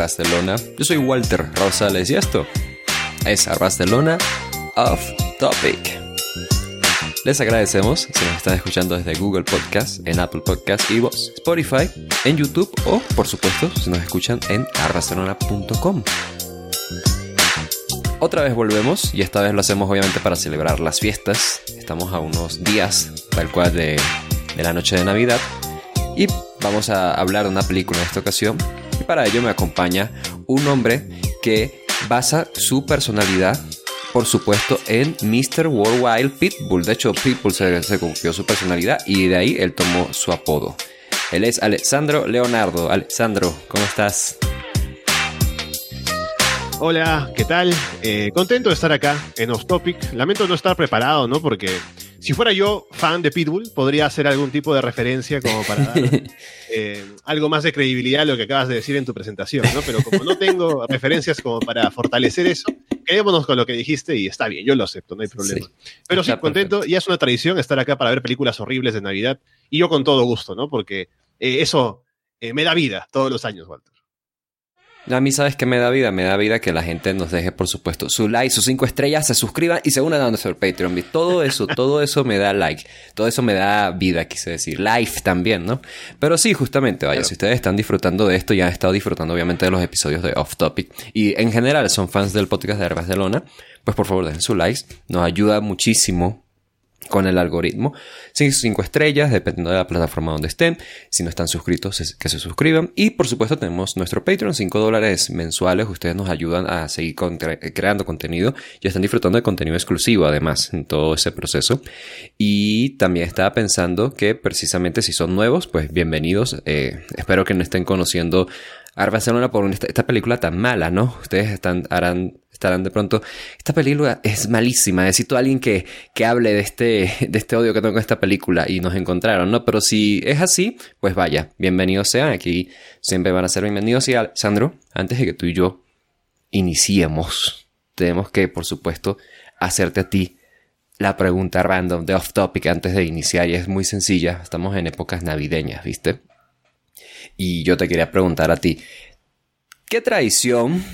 Barcelona? Yo soy Walter Rosales y esto es Barcelona Off Topic. Les agradecemos si nos están escuchando desde Google Podcast, en Apple Podcast, Evox, Spotify, en YouTube o, por supuesto, si nos escuchan en arbarcelona.com. Otra vez volvemos y esta vez lo hacemos obviamente para celebrar las fiestas. Estamos a unos días tal cual de, de la noche de Navidad y vamos a hablar de una película en esta ocasión. Y para ello me acompaña un hombre que basa su personalidad, por supuesto, en Mr. Worldwide Pitbull. De hecho, Pitbull se, se su personalidad y de ahí él tomó su apodo. Él es Alessandro Leonardo. Alessandro, ¿cómo estás? Hola, ¿qué tal? Eh, contento de estar acá en Off Topic. Lamento no estar preparado, ¿no? Porque si fuera yo fan de Pitbull, podría hacer algún tipo de referencia como para dar eh, algo más de credibilidad a lo que acabas de decir en tu presentación, ¿no? Pero como no tengo referencias como para fortalecer eso, quedémonos con lo que dijiste y está bien, yo lo acepto, no hay problema. Sí, Pero sí, contento, perfecto. ya es una tradición estar acá para ver películas horribles de Navidad y yo con todo gusto, ¿no? Porque eh, eso eh, me da vida todos los años, Walter. A mí, ¿sabes qué me da vida? Me da vida que la gente nos deje, por supuesto, su like, sus cinco estrellas, se suscriban y se unan a nuestro Patreon. Y todo eso, todo eso me da like. Todo eso me da vida, quise decir. Life también, ¿no? Pero sí, justamente, vaya, Claro. si ustedes están disfrutando de esto, ya han estado disfrutando obviamente de los episodios de Off Topic. Y en general son fans del podcast de Barcelona, pues por favor dejen su like. Nos ayuda muchísimo con el algoritmo. Cinco, cinco estrellas, dependiendo de la plataforma donde estén. Si no están suscritos, que se suscriban. Y por supuesto tenemos nuestro Patreon, 5 dólares mensuales. Ustedes nos ayudan a seguir creando contenido y están disfrutando de contenido exclusivo además en todo ese proceso. Y también estaba pensando que precisamente si son nuevos, pues bienvenidos. Eh, espero que no estén conociendo a Barcelona por esta película tan mala, ¿no? Ustedes están, harán, estarán de pronto, esta película es malísima. Necesito a alguien que, que hable de este, de este odio que tengo con esta película y nos encontraron, ¿no? Pero si es así, pues vaya, bienvenidos sean. Aquí siempre van a ser bienvenidos. Y Sandro, antes de que tú y yo iniciemos, tenemos que, por supuesto, hacerte a ti la pregunta random de off topic antes de iniciar y es muy sencilla. Estamos en épocas navideñas, ¿viste? Y yo te quería preguntar a ti, ¿qué tradición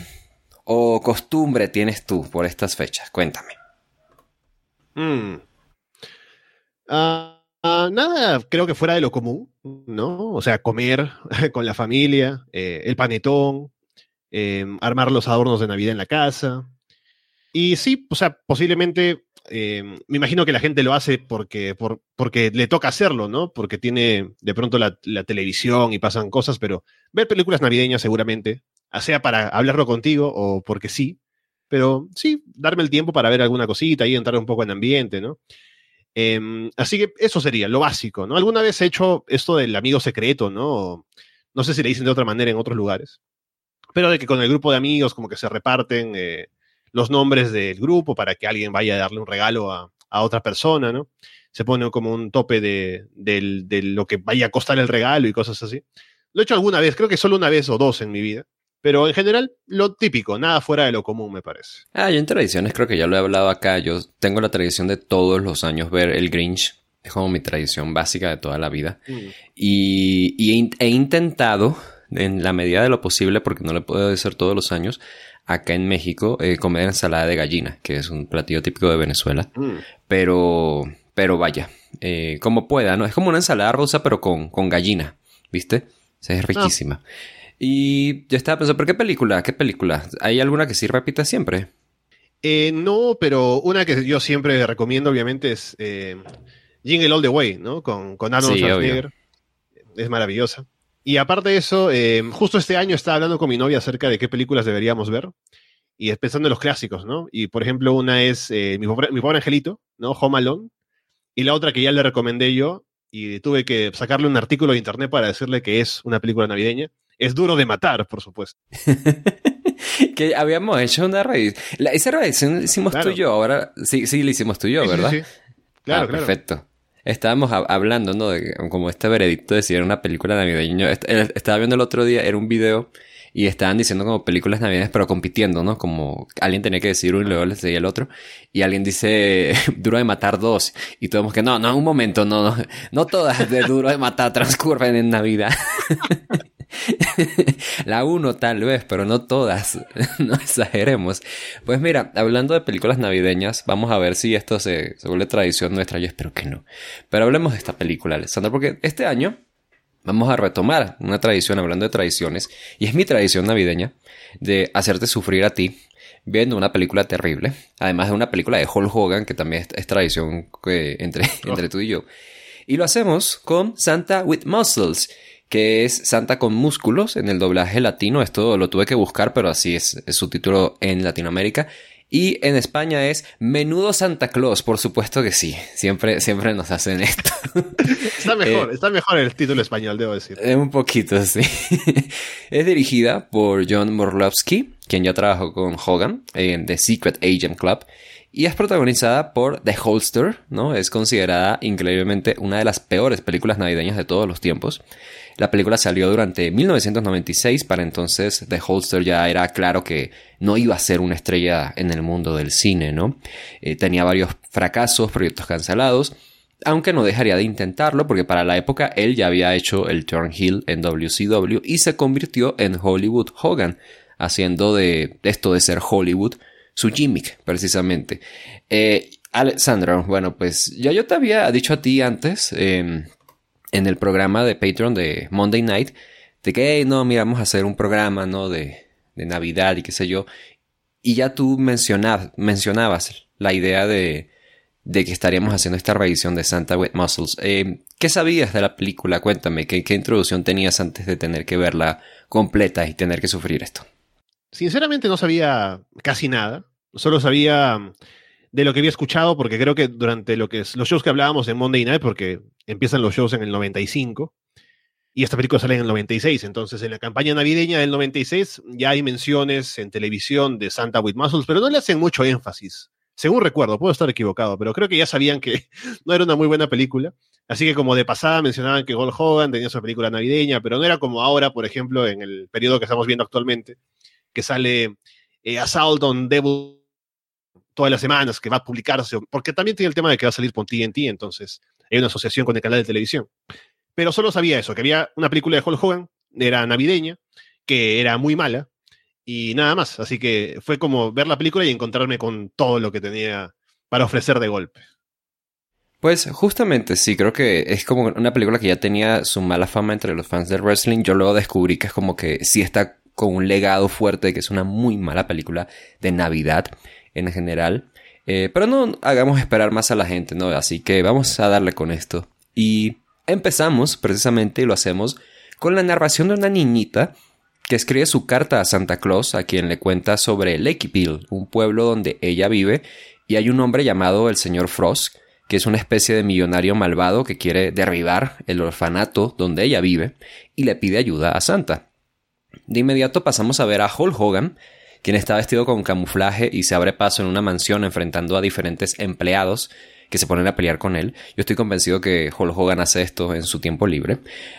o costumbre tienes tú por estas fechas? Cuéntame. Mm. Ah, ah, nada, creo que fuera de lo común, ¿no? O sea, comer con la familia, eh, el panetón, eh, armar los adornos de Navidad en la casa. Y sí, o sea, posiblemente, eh, me imagino que la gente lo hace porque, por, porque le toca hacerlo, ¿no? Porque tiene de pronto la, televisión y pasan cosas, pero ver películas navideñas seguramente, sea para hablarlo contigo o porque sí, pero sí, darme el tiempo para ver alguna cosita y entrar un poco en ambiente, ¿no? Em, así que eso sería lo básico, ¿no? Alguna vez he hecho esto del amigo secreto, ¿no? No sé si le dicen de otra manera en otros lugares, pero de que con el grupo de amigos como que se reparten eh, los nombres del grupo para que alguien vaya a darle un regalo a, a otra persona, ¿no? Se pone como un tope de, de lo que vaya a costar el regalo y cosas así. Lo he hecho alguna vez, creo que solo una vez o dos en mi vida, pero en general lo típico, nada fuera de lo común, me parece. Ah, yo en tradiciones creo que ya lo he hablado acá. Yo tengo la tradición de todos los años ver el Grinch. Es como mi tradición básica de toda la vida. Y, y he, in- he intentado, en la medida de lo posible, porque no lo puedo hacer todos los años, acá en México, eh, comer ensalada de gallina, que es un platillo típico de Venezuela. Mm. Pero, pero vaya, eh, como pueda, ¿no? Es como una ensalada rusa, pero con, con gallina, ¿viste? O sea, es riquísima. Y yo estaba pensando, ¿pero qué película? ¿Qué película? ¿Hay alguna que sí repita siempre? Eh, no, pero una que yo siempre recomiendo, obviamente, es eh, Jingle All the Way, ¿no? Con, con Arnold Sí, Schwarzenegger. Es maravillosa. Y aparte de eso, eh, justo este año estaba hablando con mi novia acerca de qué películas deberíamos ver. Y pensando en los clásicos, ¿no? Y por ejemplo, una es eh, mi, pobre, mi pobre angelito, ¿no? Home Alone. Y la otra que ya le recomendé yo, y tuve que sacarle un artículo de internet para decirle que es una película navideña, es Duro de Matar, por supuesto. que habíamos hecho una revisión. Esa revisión la hicimos Claro. tú y yo, ahora sí, sí, la hicimos tú y yo, Sí, ¿verdad? sí, sí. Claro, Ah, claro. Perfecto. Estábamos hab- hablando, ¿no? De como este veredicto de si era una película navideña. Est- Estaba viendo el otro día, era un video y estaban diciendo como películas navideñas, pero compitiendo, ¿no? Como alguien tenía que decir uno y luego le seguía el otro. Y alguien dice Duro de Matar dos. Y todos que no, no, un momento, no, no. No todas de Duro de Matar transcurren en Navidad. la uno tal vez, pero no todas. no exageremos. Pues mira, hablando de películas navideñas, vamos a ver si esto se, se vuelve tradición nuestra. Yo espero que no. Pero hablemos de esta película, Alessandro, porque este año vamos a retomar una tradición, hablando de tradiciones, y es mi tradición navideña, de hacerte sufrir a ti viendo una película terrible, además de una película de Hulk Hogan, que también es, tradición entre, oh. entre tú y yo. Y lo hacemos con Santa with Muscles, que es Santa con músculos en el doblaje latino. Esto lo tuve que buscar, pero así es, su título en Latinoamérica. Y en España es Menudo Santa Claus, por supuesto que sí. Siempre, siempre nos hacen esto. Está mejor, eh, está mejor el título español, debo decir. Eh, un poquito, sí. es dirigida por John Morlowski, quien ya trabajó con Hogan en The Secret Agent Club y es protagonizada por The Holster, ¿no? Es considerada increíblemente una de las peores películas navideñas de todos los tiempos. La película salió durante 1996, para entonces The Holster ya era claro que no iba a ser una estrella en el mundo del cine, ¿no? Eh, tenía varios fracasos, proyectos cancelados, aunque no dejaría de intentarlo porque para la época él ya había hecho el turn heel en WCW y se convirtió en Hollywood Hogan, haciendo de esto de ser Hollywood su gimmick, precisamente. Eh, Alexandra, bueno, pues ya yo te había dicho a ti antes, em, en el programa de Patreon de Monday Night, de que, no, mira, vamos a hacer un programa, ¿no? De, de Navidad y qué sé yo. Y ya tú mencionabas, la idea de, de que estaríamos haciendo esta revisión de Santa with Muscles. Em, ¿Qué sabías de la película? Cuéntame, ¿qué, ¿qué introducción tenías antes de tener que verla completa y tener que sufrir esto? Sinceramente no sabía casi nada. Solo sabía mm, de lo que había escuchado, porque creo que durante lo que es, los shows que hablábamos en Monday Night, porque empiezan los shows en el 95, y esta película sale en el 96. Entonces, en la campaña navideña del 96 ya hay menciones en televisión de Santa with Muscles, pero no le hacen mucho énfasis. Según recuerdo, puedo estar equivocado, pero creo que ya sabían que no era una muy buena película. Así que como de pasada mencionaban que Gold Hogan tenía su película navideña, pero no era como ahora, por ejemplo, en el periodo que estamos viendo actualmente, que sale eh, Assault on Devil todas las semanas, que va a publicarse, porque también tiene el tema de que va a salir por TNT, entonces hay una asociación con el canal de televisión. Pero solo sabía eso, que había una película de Hulk Hogan, era navideña, que era muy mala, y nada más. Así que fue como ver la película y encontrarme con todo lo que tenía para ofrecer de golpe. Pues justamente sí, creo que es como una película que ya tenía su mala fama entre los fans del wrestling. Yo luego descubrí que es como que sí está con un legado fuerte de que es una muy mala película de Navidad en general. Eh, pero no hagamos esperar más a la gente, ¿no? Así que vamos a darle con esto. Y empezamos precisamente y lo hacemos con la narración de una niñita que escribe su carta a Santa Claus, a quien le cuenta sobre Lakeville, un pueblo donde ella vive, y hay un hombre llamado el señor Frost, que es una especie de millonario malvado que quiere derribar el orfanato donde ella vive y le pide ayuda a Santa. De inmediato pasamos a ver a Hulk Hogan, quien está vestido con camuflaje y se abre paso en una mansión enfrentando a diferentes empleados que se ponen a pelear con él. Yo estoy convencido que Hulk Hogan hace esto en su tiempo libre.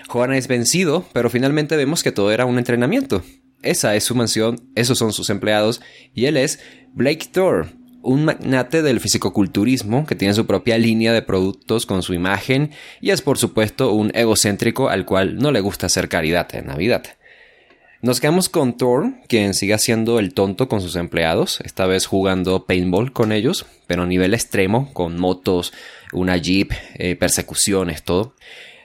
Hogan es vencido, pero finalmente vemos que todo era un entrenamiento. Esa es su mansión, esos son sus empleados, y él es Blake Thor, un magnate del fisicoculturismo que tiene su propia línea de productos con su imagen y es por supuesto un egocéntrico al cual no le gusta hacer caridad en Navidad. Nos quedamos con Thor, quien sigue haciendo el tonto con sus empleados, esta vez jugando paintball con ellos, pero a nivel extremo, con motos, una jeep, eh, persecuciones, todo.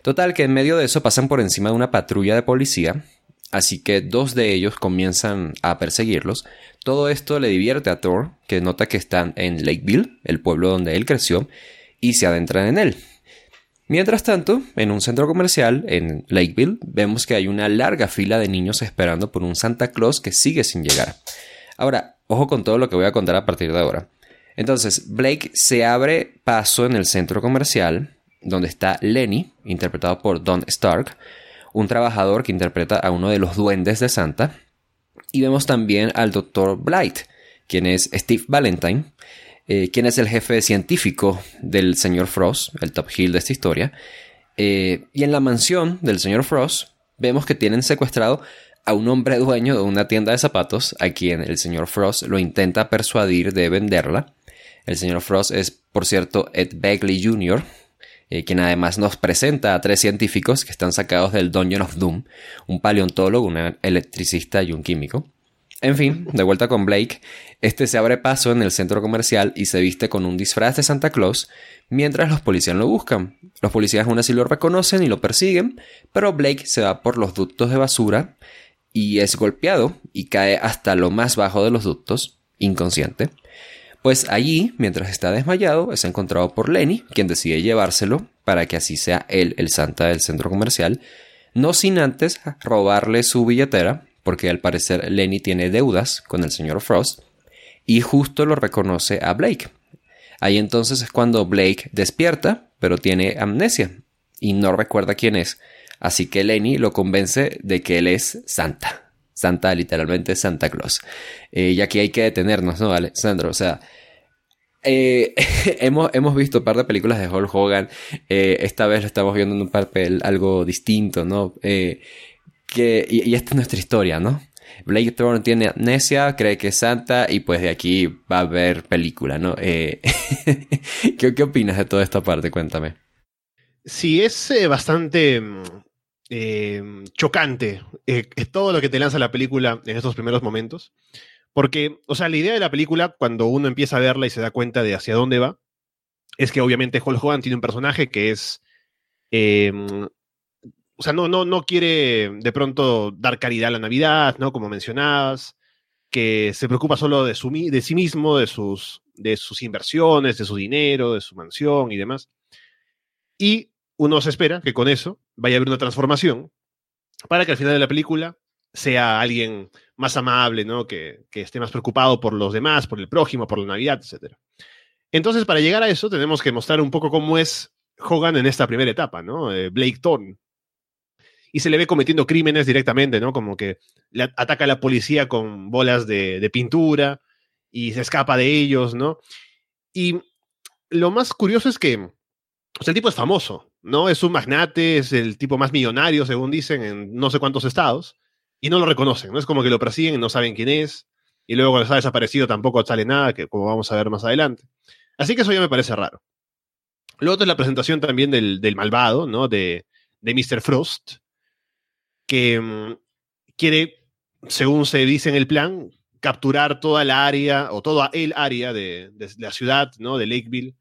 Total, que en medio de eso pasan por encima de una patrulla de policía, así que dos de ellos comienzan a perseguirlos. Todo esto le divierte a Thor, que nota que están en Lakeville, el pueblo donde él creció, y se adentran en él. Mientras tanto, en un centro comercial en Lakeville, vemos que hay una larga fila de niños esperando por un Santa Claus que sigue sin llegar. Ahora, ojo con todo lo que voy a contar a partir de ahora. Entonces, Blake se abre paso en el centro comercial, donde está Lenny, interpretado por Don Stark, un trabajador que interpreta a uno de los duendes de Santa. Y vemos también al Dr. Blight, quien es Steve Valentine, eh, quien es el jefe científico del señor Frost, el top heel de esta historia. Eh, y en la mansión del señor Frost vemos que tienen secuestrado a un hombre dueño de una tienda de zapatos a quien el señor Frost lo intenta persuadir de venderla. El señor Frost es, por cierto, Ed Begley Jr., eh, quien además nos presenta a tres científicos que están sacados del Dungeon of Doom, un paleontólogo, un electricista y un químico. En fin, de vuelta con Blake, este se abre paso en el centro comercial y se viste con un disfraz de Santa Claus mientras los policías lo buscan. Los policías aún así lo reconocen y lo persiguen, pero Blake se va por los ductos de basura y es golpeado y cae hasta lo más bajo de los ductos, inconsciente. Pues allí, mientras está desmayado, es encontrado por Lenny, quien decide llevárselo para que así sea él el Santa del centro comercial, no sin antes robarle su billetera, porque al parecer Lenny tiene deudas con el señor Frost, y justo lo reconoce a Blake. Ahí entonces es cuando Blake despierta, pero tiene amnesia y no recuerda quién es. Así que Lenny lo convence de que él es Santa. Santa, literalmente Santa Claus. Eh, y aquí hay que detenernos, ¿no, Alexandro? O sea, eh, hemos, hemos, visto un par de películas de Hulk Hogan. Eh, esta vez lo estamos viendo en un papel algo distinto, ¿no? Que, y, esta es nuestra historia, ¿no? Blake Thorne tiene amnesia, cree que es santa y pues de aquí va a haber película, ¿no? Eh, ¿qué, ¿qué, opinas de toda esta parte? Cuéntame. Sí, es eh, bastante mm, eh, chocante todo lo que te lanza la película en estos primeros momentos. Porque, o sea, la idea de la película, cuando uno empieza a verla y se da cuenta de hacia dónde va, es que obviamente Hulk Hogan tiene un personaje que es o sea, no, no, no quiere de pronto dar caridad a la Navidad, ¿no? Como mencionabas, que se preocupa solo de, su, de sí mismo, de sus, de sus inversiones, de su dinero, de su mansión y demás. Y uno se espera que con eso vaya a haber una transformación para que al final de la película sea alguien más amable, ¿no? Que, esté más preocupado por los demás, por el prójimo, por la Navidad, etc. Entonces, para llegar a eso, tenemos que mostrar un poco cómo es Hogan en esta primera etapa, ¿no? Eh, Blake Thorne, y se le ve cometiendo crímenes directamente, ¿no? Como que le ataca a la policía con bolas de, pintura y se escapa de ellos, ¿no? Y lo más curioso es que o el tipo es famoso, ¿no? Es un magnate, es el tipo más millonario, según dicen, en no sé cuántos estados, y no lo reconocen, ¿no? Es como que lo persiguen y no saben quién es, y luego cuando está desaparecido tampoco sale nada, que como vamos a ver más adelante. Así que eso ya me parece raro. Lo otro es la presentación también del, del malvado, ¿no? De, de Mr. Frost, que mm, quiere, según se dice en el plan, capturar toda la área o toda el área de, la ciudad, ¿no? De Lakeville,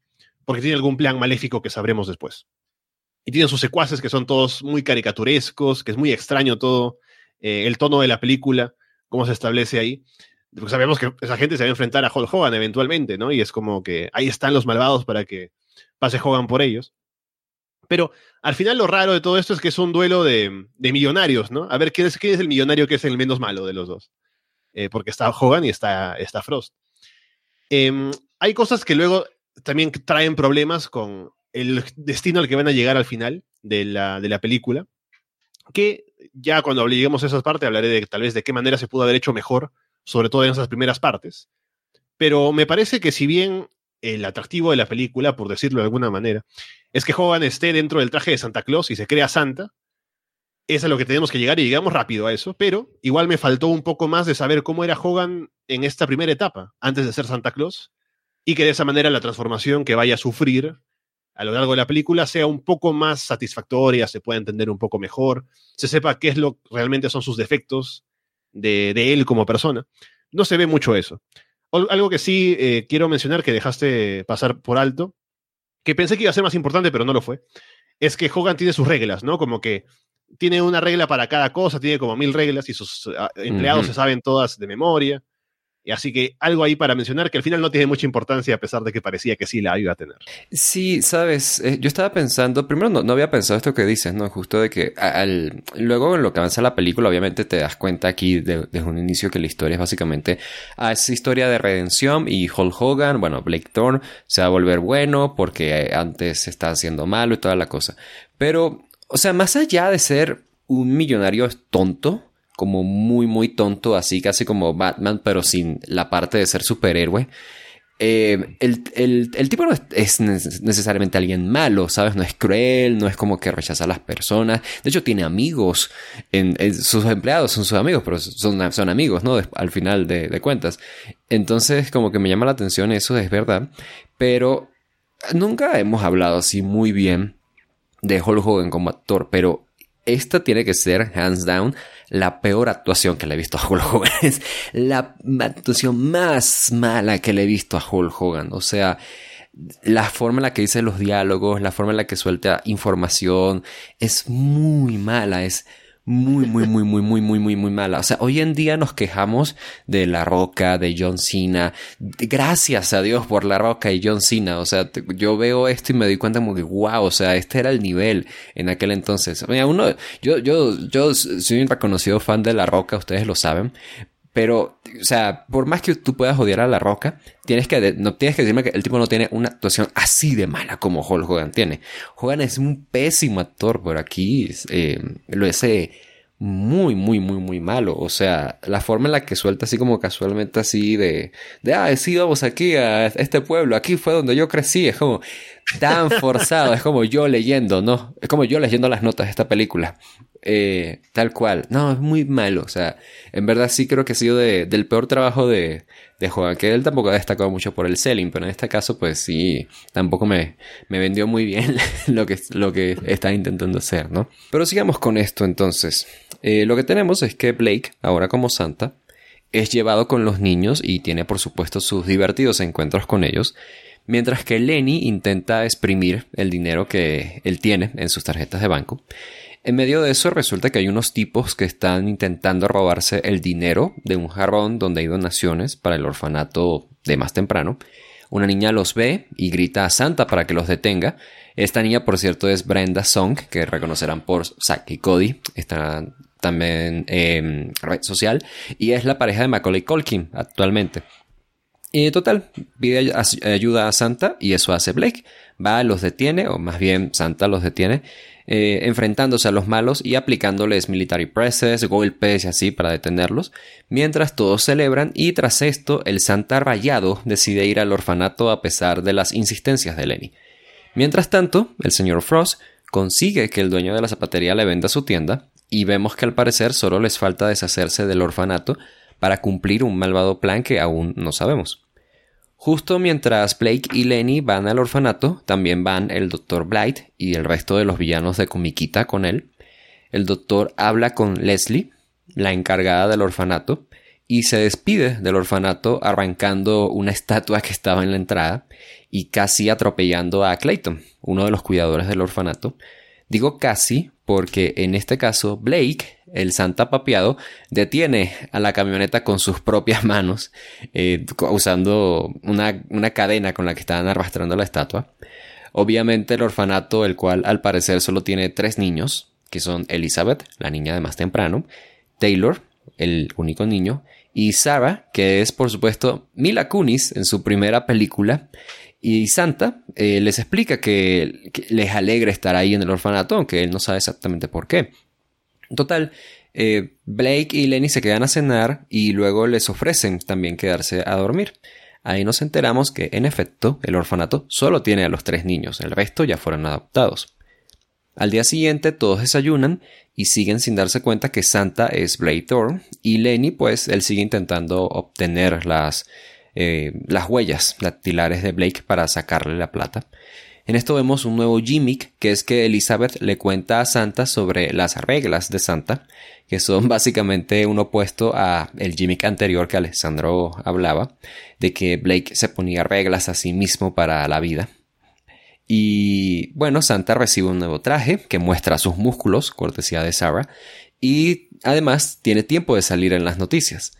porque tiene algún plan maléfico que sabremos después. Y tiene sus secuaces que son todos muy caricaturescos, que es muy extraño todo, eh, el tono de la película, cómo se establece ahí. Porque sabemos que esa gente se va a enfrentar a Hulk Hogan eventualmente, ¿no? Y es como que ahí están los malvados para que pase Hogan por ellos. Pero al final lo raro de todo esto es que es un duelo de, millonarios, ¿no? A ver, ¿quién es, es, el millonario que es el menos malo de los dos? Eh, porque está Hogan y está, está Frost. Em, hay cosas que luego también traen problemas con el destino al que van a llegar al final de la, de la película, que ya cuando lleguemos a esas partes hablaré de tal vez de qué manera se pudo haber hecho mejor, sobre todo en esas primeras partes. Pero me parece que si bien el atractivo de la película, por decirlo de alguna manera, es que Hogan esté dentro del traje de Santa Claus y se crea Santa. Es a lo que tenemos que llegar y llegamos rápido a eso, pero igual me faltó un poco más de saber cómo era Hogan en esta primera etapa, antes de ser Santa Claus, y que de esa manera la transformación que vaya a sufrir a lo largo de la película sea un poco más satisfactoria, se pueda entender un poco mejor, se sepa qué es lo realmente son sus defectos de, de él como persona. No se ve mucho eso. Algo que sí eh, quiero mencionar que dejaste pasar por alto, que pensé que iba a ser más importante, pero no lo fue, es que Hogan tiene sus reglas, ¿no? Como que tiene una regla para cada cosa, tiene como mil reglas y sus ah, empleados se saben todas de memoria. Así que algo ahí para mencionar que al final no tiene mucha importancia a pesar de que parecía que sí la iba a tener. Sí, sabes, eh, yo estaba pensando, primero no, había pensado esto que dices, ¿no? Justo de que al, luego en lo que avanza la película, obviamente te das cuenta aquí desde un inicio que la historia es básicamente a esa historia de redención y Hulk Hogan, bueno, Blake Thorne se va a volver bueno porque antes estaba haciendo malo y toda la cosa. Pero, o sea, más allá de ser un millonario tonto, como muy, muy tonto, así casi como Batman, pero sin la parte de ser superhéroe. Eh, el, tipo no es, necesariamente alguien malo, ¿sabes? No es cruel, no es como que rechaza a las personas. De hecho, tiene amigos. Sus empleados son sus amigos, pero son, son amigos, ¿no? al final de, de, cuentas. Entonces, como que me llama la atención eso, es verdad. Pero nunca hemos hablado así muy bien de Hulk Hogan como actor, pero esta tiene que ser, hands down, la peor actuación que le he visto a Hulk Hogan. Es la actuación más mala que le he visto a Hulk Hogan. O sea, la forma en la que dice los diálogos, la forma en la que suelta información, es muy mala, es muy, muy, muy, muy, muy, muy, muy, muy mala. O sea, hoy en día nos quejamos de La Roca, de John Cena. Gracias a Dios por La Roca y John Cena. O sea, yo veo esto y me doy cuenta como que, wow, o sea, este era el nivel en aquel entonces. Mira, uno, yo, yo, yo soy un reconocido fan de La Roca, ustedes lo saben. Pero, o sea, por más que tú puedas odiar a La Roca, tienes que, no tienes que decirme que el tipo no tiene una actuación así de mala como Hulk Hogan tiene. Hogan es un pésimo actor, por aquí eh, lo es muy, muy, muy, muy malo. O sea, la forma en la que suelta así como casualmente así de, de, ah, sí, vamos aquí a este pueblo, aquí fue donde yo crecí, es como tan forzado, es como yo leyendo, ¿no? Es como yo leyendo las notas de esta película. Eh, tal cual. No, es muy malo. O sea, en verdad sí creo que ha sido del peor trabajo de, de Juan, que él tampoco ha destacado mucho por el selling, pero en este caso, pues sí, tampoco me, me vendió muy bien lo que, lo que está intentando hacer, ¿no? Pero sigamos con esto entonces. Eh, lo que tenemos es que Blake, ahora como Santa, es llevado con los niños y tiene por supuesto sus divertidos encuentros con ellos, mientras que Lenny intenta exprimir el dinero que él tiene en sus tarjetas de banco. En medio de eso resulta que hay unos tipos que están intentando robarse el dinero de un jarrón donde hay donaciones para el orfanato de más temprano. Una niña los ve y grita a Santa para que los detenga. Esta niña, por cierto, es Brenda Song, que reconocerán por Zack y Cody. Está también en red social. Y es la pareja de Macaulay Culkin actualmente. Y total, pide ayuda a Santa y eso hace Blake. Va, los detiene, o más bien Santa los detiene eh, enfrentándose a los malos y aplicándoles military presses, golpes y así para detenerlos, mientras todos celebran y tras esto el Santa Rayado decide ir al orfanato a pesar de las insistencias de Lenny. Mientras tanto, el señor Frost consigue que el dueño de la zapatería le venda su tienda y vemos que al parecer solo les falta deshacerse del orfanato para cumplir un malvado plan que aún no sabemos. Justo mientras Blake y Lenny van al orfanato, también van el Dr. Blight y el resto de los villanos de Comiquita con él. El doctor habla con Leslie, la encargada del orfanato, y se despide del orfanato arrancando una estatua que estaba en la entrada y casi atropellando a Clayton, uno de los cuidadores del orfanato. Digo casi porque en este caso Blake el Santa Papiado detiene a la camioneta con sus propias manos, eh, usando una, una, cadena con la que estaban arrastrando la estatua. Obviamente el orfanato, el cual al parecer solo tiene tres niños, que son Elizabeth, la niña de más temprano, Taylor, el único niño, y Sarah, que es por supuesto Mila Kunis en su primera película, y Santa eh, les explica que, que, les alegra estar ahí en el orfanato, aunque él no sabe exactamente por qué. Total, eh, Blake y Lenny se quedan a cenar y luego les ofrecen también quedarse a dormir. Ahí nos enteramos que, en efecto, el orfanato solo tiene a los tres niños, el resto ya fueron adoptados. Al día siguiente todos desayunan y siguen sin darse cuenta que Santa es Blake Thorne y Lenny pues él sigue intentando obtener las, eh, las huellas dactilares de Blake para sacarle la plata. En esto vemos un nuevo gimmick, que es que Elizabeth le cuenta a Santa sobre las reglas de Santa, que son básicamente un opuesto a el gimmick anterior que Alessandro hablaba, de que Blake se ponía reglas a sí mismo para la vida. Y bueno, Santa recibe un nuevo traje que muestra sus músculos, cortesía de Sarah, y además tiene tiempo de salir en las noticias.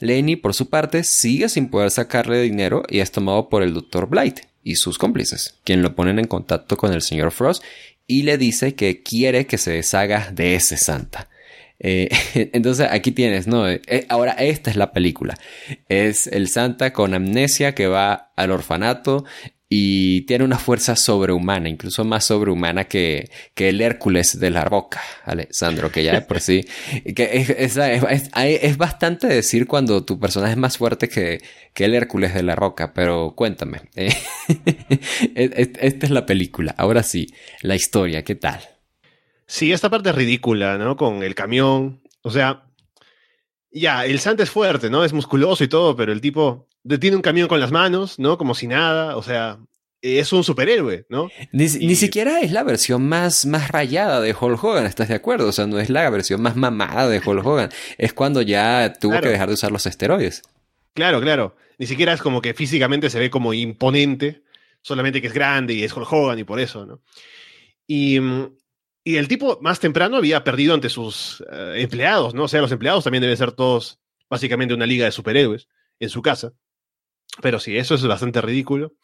Lenny, por su parte, sigue sin poder sacarle dinero y es tomado por el Dr. Blight, y sus cómplices, quien lo ponen en contacto con el señor Frost y le dice que quiere que se deshaga de ese Santa. Eh, entonces aquí tienes, ¿no? Eh, ahora esta es la película. Es el Santa con amnesia que va al orfanato y tiene una fuerza sobrehumana, incluso más sobrehumana que, que el Hércules de la roca, Alessandro, que ya de por sí, que es, es, bastante decir cuando tu personaje es más fuerte que, que el Hércules de la roca, pero cuéntame, eh, esta es la película, ahora sí, la historia, ¿qué tal? Sí, esta parte es ridícula, ¿no? Con el camión, o sea, ya, el Santa es fuerte, ¿no? Es musculoso y todo, pero el tipo detiene un camión con las manos, ¿no? Como si nada, o sea, es un superhéroe, ¿no? Ni, siquiera es la versión más, más rayada de Hulk Hogan, ¿estás de acuerdo? O sea, no es la versión más mamada de Hulk Hogan. es cuando ya tuvo que dejar de usar los esteroides. Claro, claro. Ni siquiera es como que físicamente se ve como imponente, solamente que es grande y es Hulk Hogan y por eso, ¿no? Y, y el tipo más temprano había perdido ante sus eh, empleados, ¿no? O sea, los empleados también deben ser todos básicamente una liga de superhéroes en su casa. Pero sí, eso es bastante ridículo.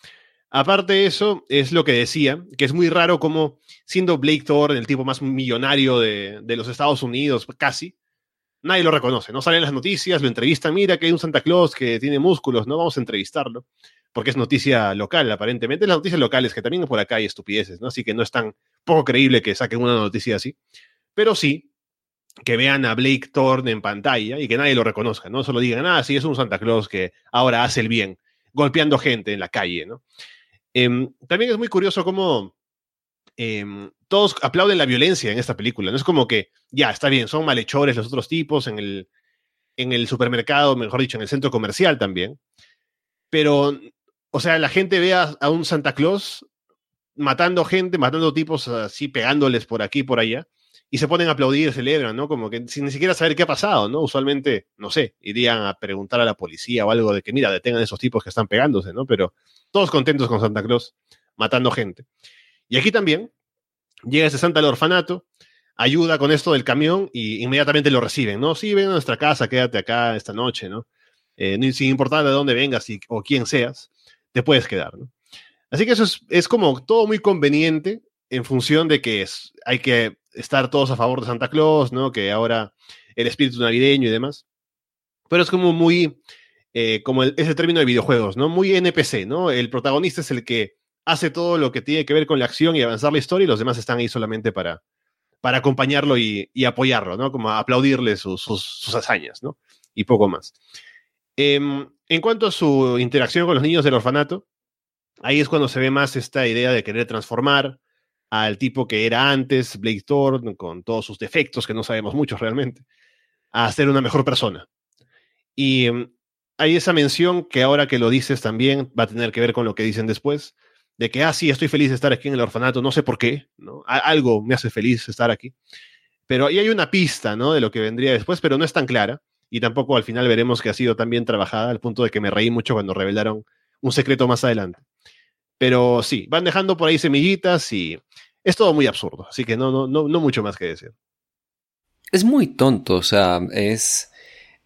Aparte de eso, es lo que decía, que es muy raro como siendo Blake Thor el tipo más millonario de, los Estados Unidos, casi, nadie lo reconoce, no salen las noticias, lo entrevistan, mira que hay un Santa Claus que tiene músculos, no vamos a entrevistarlo, porque es noticia local, aparentemente. Las noticias locales, que también por acá hay estupideces, ¿no? Así que no es tan poco creíble que saquen una noticia así. Pero sí, que vean a Blake Thorne en pantalla y que nadie lo reconozca, ¿no? Solo digan, ah, sí, es un Santa Claus que ahora hace el bien, golpeando gente en la calle, ¿no? Em, también es muy curioso cómo em, todos aplauden la violencia en esta película. No es como que, ya, está bien, son malhechores los otros tipos en el, en el supermercado, mejor dicho, en el centro comercial también. Pero, o sea, la gente ve a, a un Santa Claus matando gente, matando tipos así, pegándoles por aquí y por allá y se ponen a aplaudir, celebran, ¿no? Como que sin ni siquiera saber qué ha pasado, ¿no? Usualmente, no sé, irían a preguntar a la policía o algo de que, mira, detengan a esos tipos que están pegándose, ¿no? Pero todos contentos con Santa Claus matando gente. Y aquí también llega ese Santa al orfanato, ayuda con esto del camión y inmediatamente lo reciben, ¿no? Sí, ven a nuestra casa, quédate acá esta noche, ¿no? Eh, sin importar de dónde vengas o quién seas, te puedes quedar, ¿no? Así que eso es, es como todo muy conveniente en función de que es, hay que estar todos a favor de Santa Claus, ¿no? Que ahora el espíritu navideño y demás. Pero es como muy, eh, como ese término de videojuegos, ¿no? Muy NPC, ¿no? El protagonista es el que hace todo lo que tiene que ver con la acción y avanzar la historia y los demás están ahí solamente para, para acompañarlo y, apoyarlo, ¿no? Como aplaudirle sus, hazañas, ¿no? Y poco más. Em, en cuanto a su interacción con los niños del orfanato, ahí es cuando se ve más esta idea de querer transformar, al tipo que era antes, Blake Thorne, con todos sus defectos, que no sabemos muchos realmente, a ser una mejor persona. Y mm, hay esa mención que ahora que lo dices también va a tener que ver con lo que dicen después, de que, ah, sí, estoy feliz de estar aquí en el orfanato, no sé por qué, ¿no? algo me hace feliz estar aquí. Pero ahí hay una pista, ¿no? De lo que vendría después, pero no es tan clara. Y tampoco al final veremos que ha sido tan bien trabajada, al punto de que me reí mucho cuando revelaron un secreto más adelante. Pero sí, van dejando por ahí semillitas y es todo muy absurdo, así que no, no, no, no mucho más que decir. Es muy tonto, o sea, es...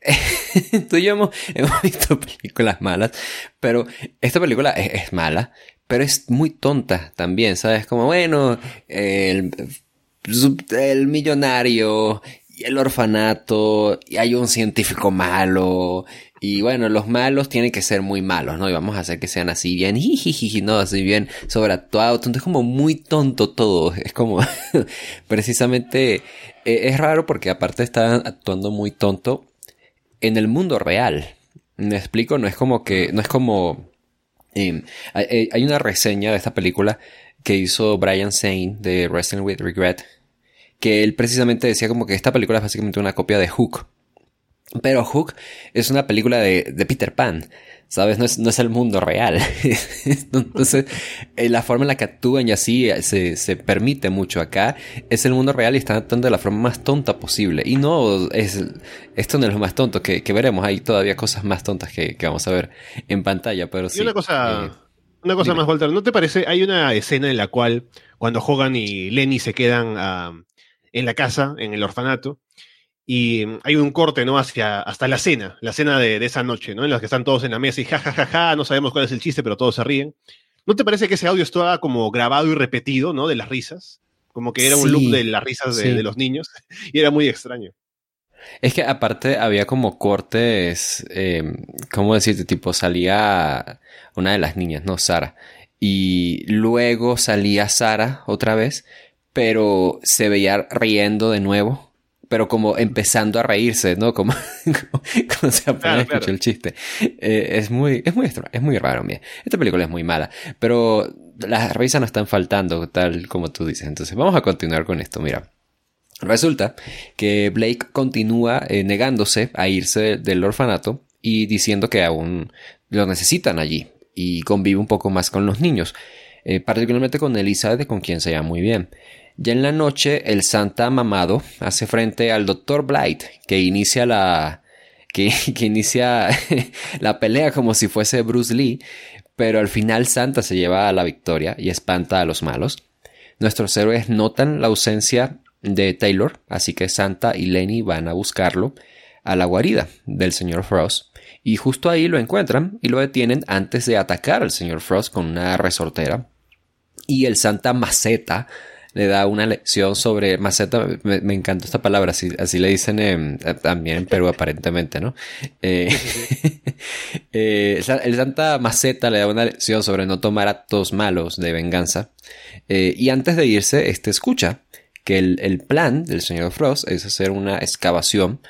Tú y yo hemos, visto películas malas, pero esta película es, mala, pero es muy tonta también, ¿sabes? Como, bueno, el, el millonario y el orfanato, y hay un científico malo, y bueno, los malos tienen que ser muy malos, ¿no? Y vamos a hacer que sean así bien, jijiji, no, así bien sobreactuado. Entonces es como muy tonto todo. Es como, precisamente, e, es raro porque aparte está actuando muy tonto en el mundo real. Me explico, no es como que, no es como, em, hay, una reseña de esta película que hizo Brian Zane de Wrestling with Regret, que él precisamente decía como que esta película es básicamente una copia de Hook pero Hook es una película de, de Peter Pan, ¿sabes? No es, no es, el mundo real. Entonces, eh, la forma en la que actúan y así eh, se, se, permite mucho acá es el mundo real y están actuando de la forma más tonta posible. Y no es, esto no es lo más tonto que, que veremos. Hay todavía cosas más tontas que, que, vamos a ver en pantalla, pero sí. Y una cosa, eh, una cosa más, Walter, ¿no te parece? Hay una escena en la cual cuando Hogan y Lenny se quedan ah, en la casa, en el orfanato, y hay un corte, ¿no? Hacia, hasta la cena, la cena de, esa noche, ¿no? En la que están todos en la mesa y jajajaja, ja, ja, ja, no sabemos cuál es el chiste, pero todos se ríen. ¿No te parece que ese audio estaba como grabado y repetido, ¿no? De las risas. Como que era un loop de las risas de, los niños. y era muy extraño. Es que aparte había como cortes, eh, ¿cómo decirte? Tipo, salía una de las niñas, ¿no? Sara. Y luego salía Sara otra vez, pero se veía riendo de nuevo pero como empezando a reírse, ¿no? Como, como, se apenas escuchó el chiste. Eh, es muy, es muy es muy raro, mira. Esta película es muy mala, pero las risas no están faltando, tal como tú dices. Entonces, vamos a continuar con esto, mira. Resulta que Blake continúa eh, negándose a irse del orfanato y diciendo que aún lo necesitan allí. y convive un poco más con los niños, eh, particularmente con Elizabeth, con quien se llama muy bien. Ya en la noche, el Santa mamado hace frente al Dr. Blight, que inicia la, que, que inicia la pelea como si fuese Bruce Lee, pero al final Santa se lleva a la victoria y espanta a los malos. Nuestros héroes notan la ausencia de Taylor, así que Santa y Lenny van a buscarlo a la guarida del señor Frost y justo ahí lo encuentran y lo detienen antes de atacar al señor Frost con una resortera y el Santa Maceta le da una lección sobre maceta, me, encanta esta palabra, así, así le dicen también en Perú aparentemente, ¿no? Eh, eh, el Santa Maceta le da una lección sobre no tomar actos malos de venganza eh, y antes de irse, este escucha que el, el, plan del señor Frost es hacer una excavación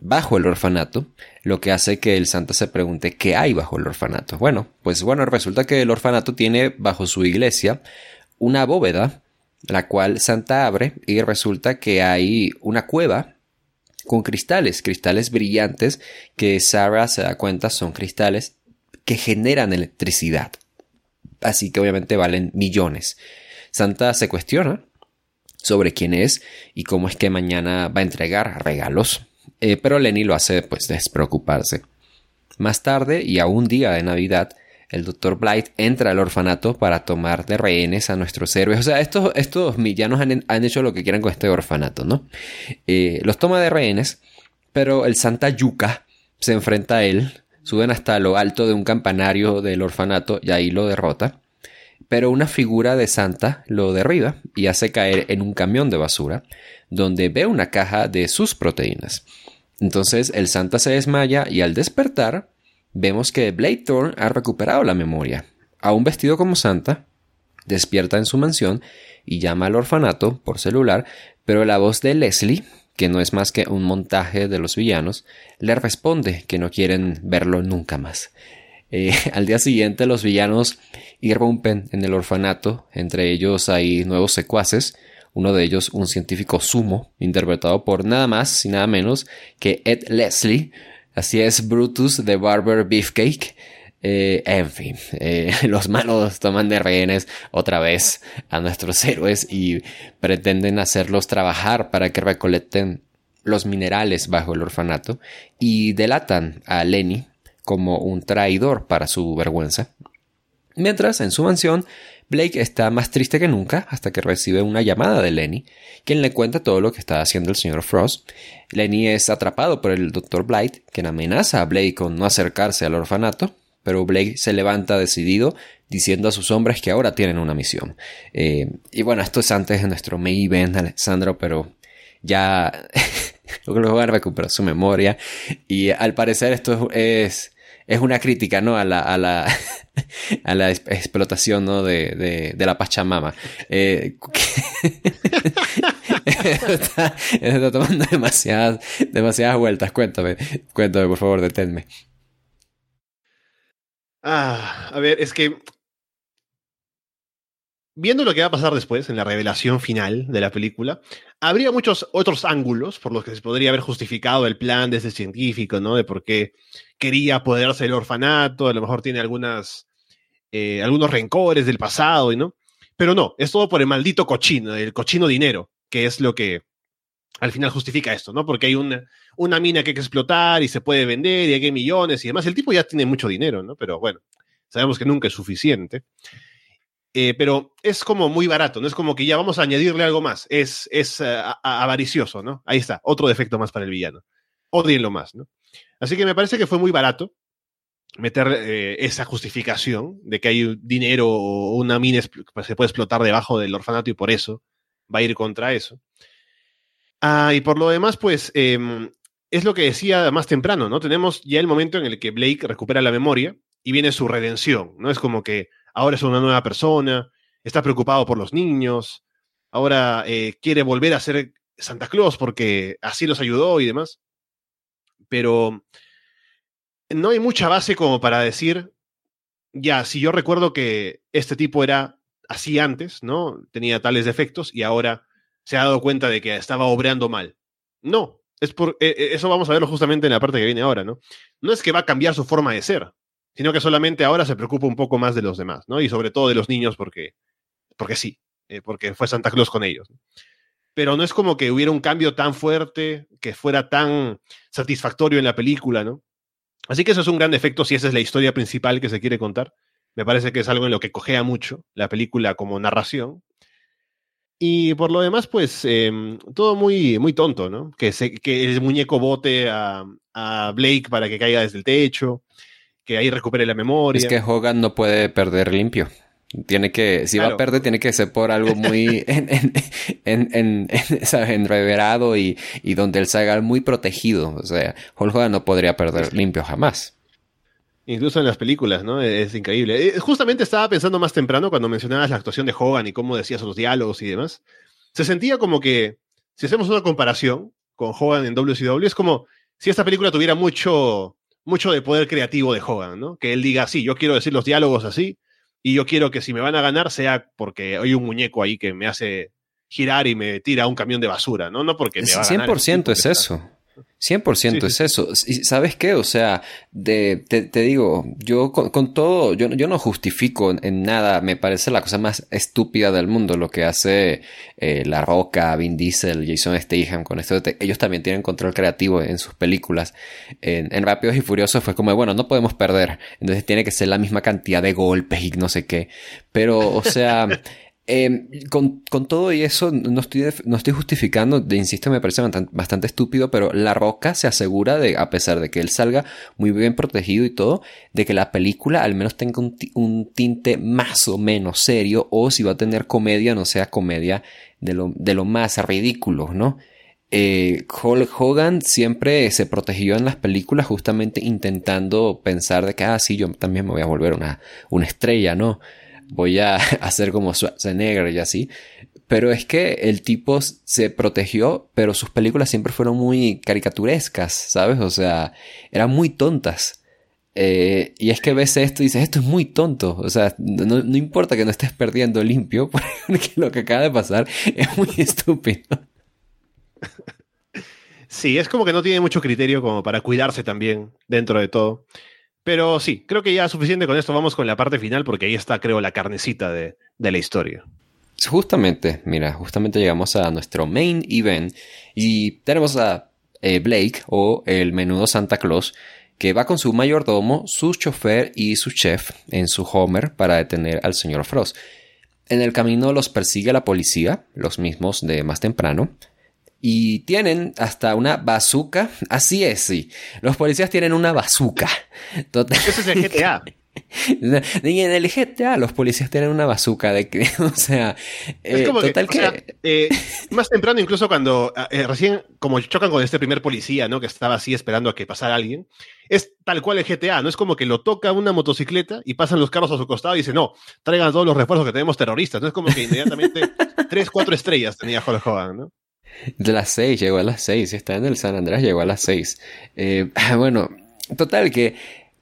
bajo el orfanato, lo que hace que el Santa se pregunte qué hay bajo el orfanato. Bueno, pues bueno, resulta que el orfanato tiene bajo su iglesia una bóveda, la cual Santa abre y resulta que hay una cueva con cristales, cristales brillantes que Sarah se da cuenta son cristales que generan electricidad. Así que obviamente valen millones. Santa se cuestiona sobre quién es y cómo es que mañana va a entregar regalos, eh, pero Lenny lo hace pues despreocuparse. Más tarde y a un día de Navidad, el Dr. Blight entra al orfanato para tomar de rehenes a nuestros héroes. O sea, estos, estos villanos han, hecho lo que quieran con este orfanato, ¿no? Eh, los toma de rehenes, pero el Santa Yuca se enfrenta a él, suben hasta lo alto de un campanario del orfanato y ahí lo derrota. Pero una figura de Santa lo derriba y hace caer en un camión de basura, donde ve una caja de sus proteínas. Entonces el Santa se desmaya y al despertar vemos que Blade Thorn ha recuperado la memoria. Aún vestido como Santa, despierta en su mansión y llama al orfanato por celular, pero la voz de Leslie, que no es más que un montaje de los villanos, le responde que no quieren verlo nunca más. Eh, al día siguiente los villanos irrumpen en el orfanato, entre ellos hay nuevos secuaces, uno de ellos un científico sumo, interpretado por nada más y nada menos que Ed Leslie, Así es, Brutus de Barber Beefcake. Eh, en fin, eh, los malos toman de rehenes otra vez a nuestros héroes y pretenden hacerlos trabajar para que recolecten los minerales bajo el orfanato y delatan a Lenny como un traidor para su vergüenza. Mientras, en su mansión, Blake está más triste que nunca hasta que recibe una llamada de Lenny, quien le cuenta todo lo que está haciendo el señor Frost. Lenny es atrapado por el Dr. Blight, quien amenaza a Blake con no acercarse al orfanato, pero Blake se levanta decidido diciendo a sus hombres que ahora tienen una misión. Eh, y bueno, esto es antes de nuestro main event, Alexandro, pero ya luego van a recuperar su memoria y al parecer esto es es una crítica, ¿no? A la, a la, a la explotación, ¿no? De, de, la Pachamama. Eh, está, está, tomando demasiadas, demasiadas vueltas. Cuéntame, cuéntame, por favor, deténme. Ah, a ver, es que viendo lo que va a pasar después, en la revelación final de la película, habría muchos otros ángulos por los que se podría haber justificado el plan de ese científico, ¿no? De por qué quería apoderarse del orfanato, a lo mejor tiene algunas, eh, algunos rencores del pasado, ¿no? Pero no, es todo por el maldito cochino, el cochino dinero, que es lo que al final justifica esto, ¿no? Porque hay una, una mina que hay que explotar y se puede vender y hay millones y demás. El tipo ya tiene mucho dinero, ¿no? Pero bueno, sabemos que nunca es suficiente. Eh, pero es como muy barato, no es como que ya vamos a añadirle algo más, es, es eh, avaricioso, ¿no? Ahí está, otro defecto más para el villano. Odienlo más, ¿no? Así que me parece que fue muy barato meter eh, esa justificación de que hay dinero o una mina pues, se puede explotar debajo del orfanato y por eso va a ir contra eso. Ah, y por lo demás, pues em, es lo que decía más temprano, ¿no? Tenemos ya el momento en el que Blake recupera la memoria y viene su redención, ¿no? Es como que ahora es una nueva persona, está preocupado por los niños, ahora eh, quiere volver a ser Santa Claus porque así los ayudó y demás. Pero no hay mucha base como para decir, ya, si yo recuerdo que este tipo era así antes, ¿no? Tenía tales defectos y ahora se ha dado cuenta de que estaba obrando mal. No, es por, e, e, eso vamos a verlo justamente en la parte que viene ahora, ¿no? No es que va a cambiar su forma de ser, sino que solamente ahora se preocupa un poco más de los demás, ¿no? Y sobre todo de los niños porque, porque sí, eh, porque fue Santa Claus con ellos. Pero no es como que hubiera un cambio tan fuerte, que fuera tan satisfactorio en la película, ¿no? Así que eso es un gran efecto si esa es la historia principal que se quiere contar. Me parece que es algo en lo que cojea mucho la película como narración. Y por lo demás, pues em, todo muy, muy tonto, ¿no? Que, que el muñeco bote a, a, Blake para que caiga desde el techo, que ahí recupere la memoria. Es que Hogan no puede perder limpio. Tiene que, si va a perder, tiene que ser por algo muy en, en, en, en, enreverado y, y donde él salga muy protegido. O sea, Hulk Hogan no podría perder limpio jamás. Incluso en las películas, ¿no? Es increíble. Eh, justamente estaba pensando más temprano cuando mencionabas la actuación de Hogan y cómo decías los diálogos y demás. Se sentía como que, si hacemos una comparación con Hogan en WCW, es como si esta película tuviera mucho, mucho de poder creativo de Hogan, ¿no? Que él diga, sí, yo quiero decir los diálogos así, y yo quiero que si me van a ganar sea porque hay un muñeco ahí que me hace girar y me tira un camión de basura, ¿no? No porque me va a ganar 100% es eso. 100% es eso. ¿Y sabes qué? O sea, de, te, digo, yo con, todo, yo, yo, no justifico en nada, me parece la cosa más estúpida del mundo lo que hace eh, La Roca, Vin Diesel, Jason Statham con esto. ellos también tienen control creativo en sus películas. En, en, Rápidos y Furiosos fue como, bueno, no podemos perder. Entonces tiene que ser la misma cantidad de golpes y no sé qué. Pero, o sea... Eh, con, con, todo y eso, no estoy, no estoy justificando, de, insisto, me parece bastante, estúpido, pero La Roca se asegura de, a pesar de que él salga muy bien protegido y todo, de que la película al menos tenga un, tinte más o menos serio, o si va a tener comedia, no sea comedia de lo, de lo más ridículo, ¿no? Eh, Hulk Hogan siempre se protegió en las películas justamente intentando pensar de que, ah, sí, yo también me voy a volver una, una estrella, ¿no? Voy a hacer como Schwarzenegger y así. Pero es que el tipo se protegió, pero sus películas siempre fueron muy caricaturescas, ¿sabes? O sea, eran muy tontas. Eh, y es que ves esto y dices, esto es muy tonto. O sea, no, no, importa que no estés perdiendo limpio, porque lo que acaba de pasar es muy estúpido. Sí, es como que no tiene mucho criterio como para cuidarse también dentro de todo. Pero sí, creo que ya suficiente con esto. Vamos con la parte final porque ahí está, creo, la carnecita de, la historia. Justamente, mira, justamente llegamos a nuestro main event y tenemos a eh, Blake o el menudo Santa Claus que va con su mayordomo, su chofer y su chef en su Homer para detener al señor Frost. En el camino los persigue la policía, los mismos de más temprano, y tienen hasta una bazooka. Así es, sí. Los policías tienen una bazooka. Total. Eso es el GTA. Y en el GTA los policías tienen una bazooka de que, o sea, es como total que, eh, más temprano incluso cuando eh, recién como chocan con este primer policía, ¿no? Que estaba así esperando a que pasara alguien, es tal cual el GTA, no es como que lo toca una motocicleta y pasan los carros a su costado y dice, no, traigan todos los refuerzos que tenemos terroristas, no es como que inmediatamente tres, cuatro estrellas tenía Hulk Hogan, ¿no? De las 6, llegó a las 6. Si está en el San Andrés, llegó a las 6. Eh, bueno, total que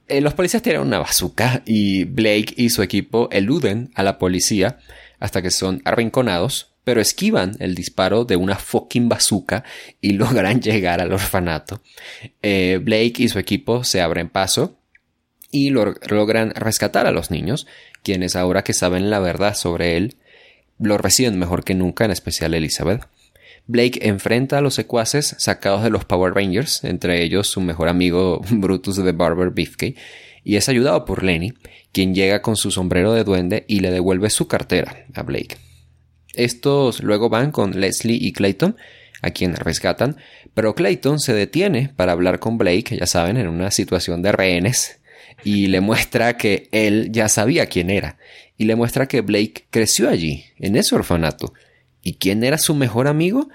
eh, los policías tienen una bazooka y Blake y su equipo eluden a la policía hasta que son arrinconados, pero esquivan el disparo de una fucking bazooka y logran llegar al orfanato. Eh, Blake y su equipo se abren paso y logran rescatar a los niños, quienes ahora que saben la verdad sobre él, lo reciben mejor que nunca, en especial Elizabeth. Blake enfrenta a los secuaces sacados de los Power Rangers, entre ellos su mejor amigo Brutus de Barber Beefcake, y es ayudado por Lenny, quien llega con su sombrero de duende y le devuelve su cartera a Blake. Estos luego van con Leslie y Clayton, a quien rescatan, pero Clayton se detiene para hablar con Blake, ya saben, en una situación de rehenes, y le muestra que él ya sabía quién era, y le muestra que Blake creció allí, en ese orfanato, ¿Y quién era su mejor amigo?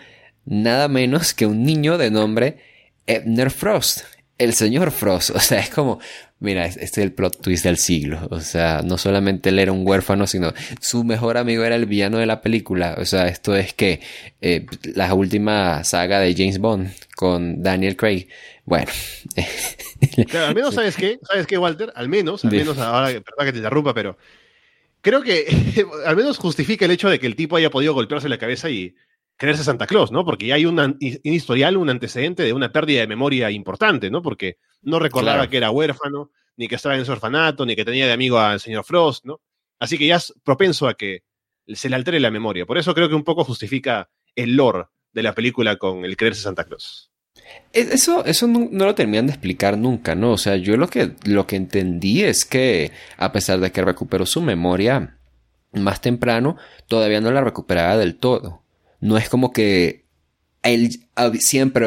Nada menos que un niño de nombre Ebner Frost, el señor Frost. O sea, es como, mira, este es el plot twist del siglo. O sea, no solamente él era un huérfano, sino su mejor amigo era el villano de la película. O sea, esto es que eh, la última saga de James Bond con Daniel Craig. Bueno. Claro, al menos, ¿sabes qué? ¿Sabes qué, Walter? Al menos, al menos ahora, perdón que te interrumpa, pero creo que al menos justifica el hecho de que el tipo haya podido golpearse la cabeza y creerse Santa Claus, ¿no? Porque ya hay un, historial, un antecedente de una pérdida de memoria importante, ¿no? Porque no recordaba que era huérfano, ni que estaba en ese orfanato, ni que tenía de amigo al señor Frost, ¿no? Así que ya es propenso a que se le altere la memoria. Por eso creo que un poco justifica el lore de la película con el creerse Santa Claus. E, eso, eso no, lo terminan de explicar nunca, ¿no? O sea, yo lo que, lo que entendí es que, a pesar de que recuperó su memoria más temprano, todavía no la recuperaba del todo. No es como que él siempre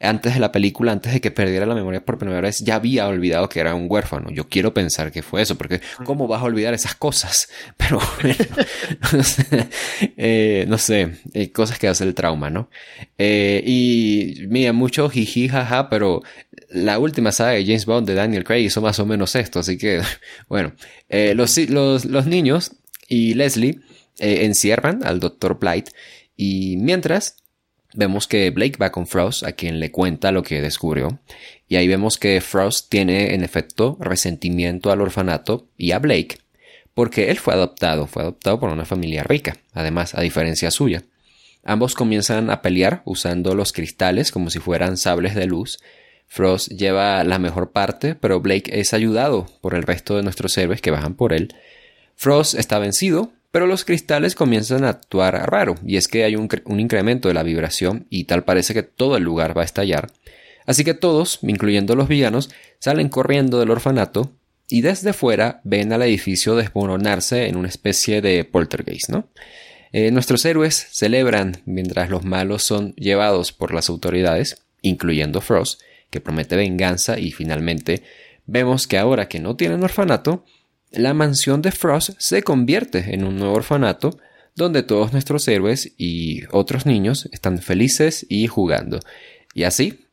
antes de la película, antes de que perdiera la memoria por primera vez, ya había olvidado que era un huérfano. Yo quiero pensar que fue eso, porque ¿cómo vas a olvidar esas cosas? Pero bueno, no sé, eh, no sé eh, cosas que hace el trauma, ¿no? Eh, y mira, mucho jiji, jaja, pero la última saga de James Bond de Daniel Craig hizo más o menos esto, así que, bueno, los, los, los, niños y Leslie encierran al Dr. Blight y mientras vemos que Blake va con Frost, a quien le cuenta lo que descubrió, y ahí vemos que Frost tiene en efecto resentimiento al orfanato y a Blake, porque él fue adoptado, fue adoptado por una familia rica, además, a diferencia suya. Ambos comienzan a pelear usando los cristales como si fueran sables de luz. Frost lleva la mejor parte, pero Blake es ayudado por el resto de nuestros héroes que bajan por él. Frost está vencido, pero los cristales comienzan a actuar raro, y es que hay un, incremento de la vibración y tal parece que todo el lugar va a estallar. Así que todos, incluyendo los villanos, salen corriendo del orfanato y desde fuera ven al edificio desmoronarse en una especie de poltergeist, ¿no? Eh, nuestros héroes celebran mientras los malos son llevados por las autoridades, incluyendo Frost, que promete venganza y finalmente vemos que ahora que no tienen orfanato, la mansión de Frost se convierte en un nuevo orfanato donde todos nuestros héroes y otros niños están felices y jugando. Y así,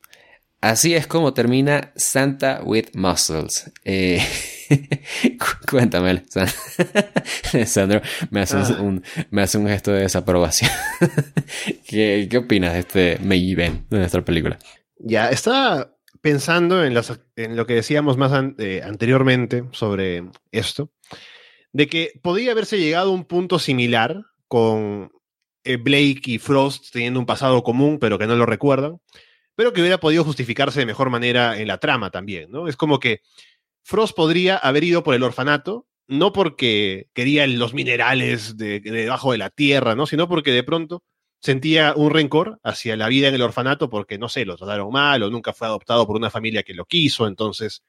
así es como termina Santa with Muscles. Eh, cuéntame, Sandro, me hace, ah. un, me hace un gesto de desaprobación. ¿Qué, ¿Qué opinas de este Mayben de nuestra película? Ya, está pensando en, lo que decíamos más eh, anteriormente sobre esto, de que podría haberse llegado a un punto similar con eh, Blake y Frost teniendo un pasado común, pero que no lo recuerdan, pero que hubiera podido justificarse de mejor manera en la trama también, ¿no? Es como que Frost podría haber ido por el orfanato, no porque quería los minerales de, debajo de la tierra, ¿no? Sino porque de pronto sentía un rencor hacia la vida en el orfanato porque, no sé, lo trataron mal o nunca fue adoptado por una familia que lo quiso, entonces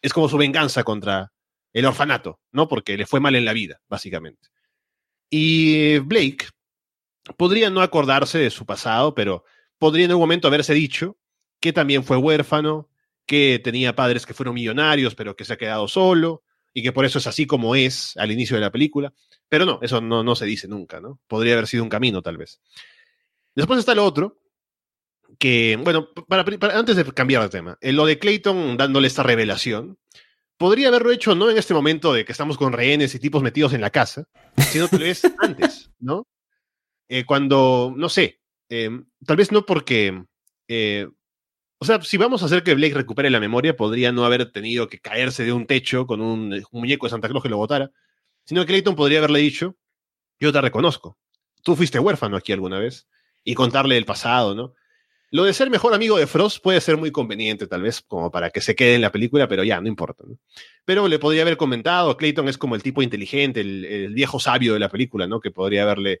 es como su venganza contra el orfanato, ¿no? Porque le fue mal en la vida, básicamente. Y Blake podría no acordarse de su pasado, pero podría en algún momento haberse dicho que también fue huérfano, que tenía padres que fueron millonarios, pero que se ha quedado solo, y que por eso es así como es al inicio de la película. Pero no, eso no, no se dice nunca, ¿no? Podría haber sido un camino, tal vez. Después está lo otro, que, bueno, para, antes de cambiar de tema, en lo de Clayton dándole esta revelación, podría haberlo hecho no en este momento de que estamos con rehenes y tipos metidos en la casa, sino tal vez antes, ¿no? Eh, cuando, no sé, eh, tal vez no porque, eh, o sea, si vamos a hacer que Blake recupere la memoria, podría no haber tenido que caerse de un techo con un, un muñeco de Santa Claus que lo botara, sino que Clayton podría haberle dicho, yo te reconozco, tú fuiste huérfano aquí alguna vez, y contarle el pasado, ¿no? Lo de ser mejor amigo de Frost puede ser muy conveniente, tal vez, como para que se quede en la película, pero ya, no importa. ¿no? Pero le podría haber comentado, Clayton es como el tipo inteligente, el, viejo sabio de la película, ¿no? Que podría haberle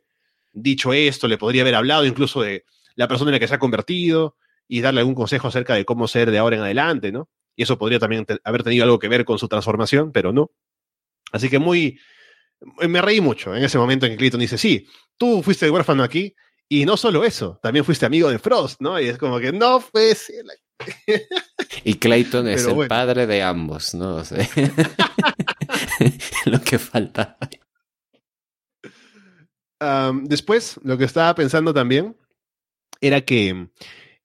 dicho esto, le podría haber hablado incluso de la persona en la que se ha convertido y darle algún consejo acerca de cómo ser de ahora en adelante, ¿no? Y eso podría también haber tenido algo que ver con su transformación, pero no. Así que muy... Me reí mucho en ese momento en que Clayton dice, sí, tú fuiste huérfano aquí y no solo eso, también fuiste amigo de Frost, ¿no? Y es como que no fue. y Clayton es el padre de ambos, ¿no? lo que falta. después, lo que estaba pensando también era que